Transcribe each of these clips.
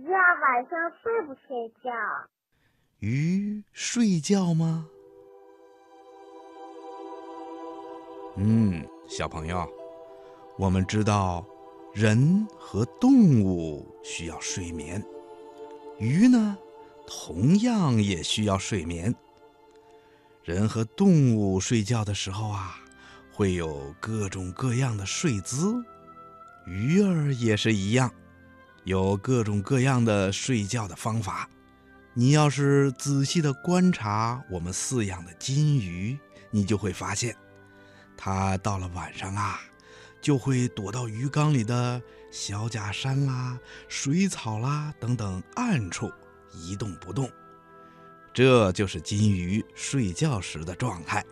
鱼晚上睡不睡觉？鱼睡觉吗？嗯，小朋友，我们知道。人和动物需要睡眠，鱼呢，同样也需要睡眠。人和动物睡觉的时候啊，会有各种各样的睡姿，鱼儿也是一样，有各种各样的睡觉的方法。你要是仔细的观察我们饲养的金鱼，你就会发现，它到了晚上啊。就会躲到鱼缸里的小假山啦、水草啦等等暗处一动不动，这就是金鱼睡觉时的状态。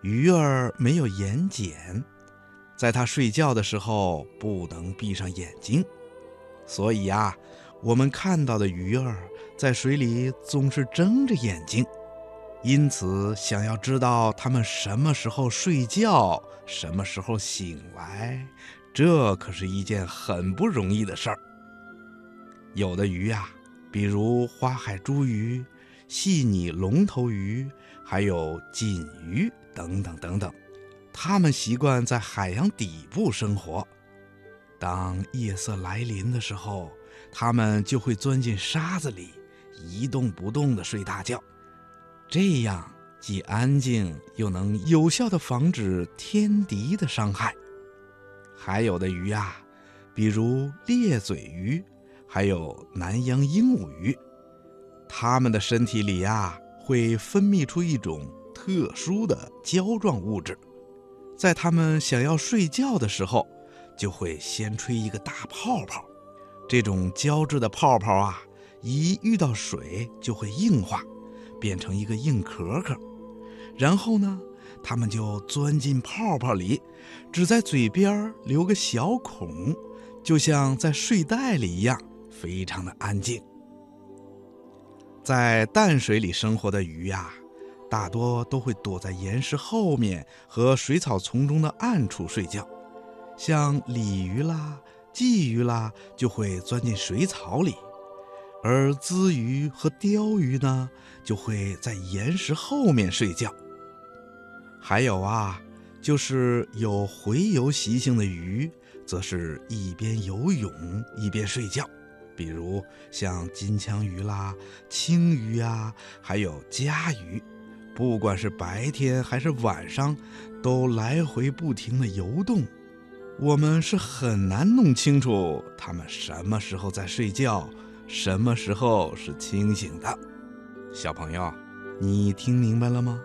鱼儿没有眼睑，在它睡觉的时候不能闭上眼睛，所以呀，我们看到的鱼儿在水里总是睁着眼睛。因此，想要知道它们什么时候睡觉、什么时候醒来，这可是一件很不容易的事儿。有的鱼呀，比如花海茱鱼、细拟龙头鱼，还有锦鱼等等等等，它们习惯在海洋底部生活。当夜色来临的时候，它们就会钻进沙子里，一动不动地睡大觉。这样既安静又能有效的防止天敌的伤害。还有的鱼啊，比如裂嘴鱼，还有南洋鹦鹉鱼，它们的身体里呀会分泌出一种特殊的胶状物质，在它们想要睡觉的时候，就会先吹一个大泡泡。这种胶质的泡泡啊，一遇到水就会硬化。变成一个硬壳壳，然后呢，它们就钻进泡泡里，只在嘴边留个小孔，就像在睡袋里一样，非常的安静。在淡水里生活的鱼呀，大多都会躲在岩石后面和水草丛中的暗处睡觉，像鲤鱼啦、鲫鱼啦，就会钻进水草里。而鲻鱼和鲷鱼呢，就会在岩石后面睡觉。还有啊，就是有洄游习性的鱼，则是一边游泳一边睡觉。比如像金枪鱼啦、青鱼呀，还有家鱼，不管是白天还是晚上，都来回不停的游动。我们是很难弄清楚它们什么时候在睡觉。什么时候是清醒的，小朋友，你听明白了吗？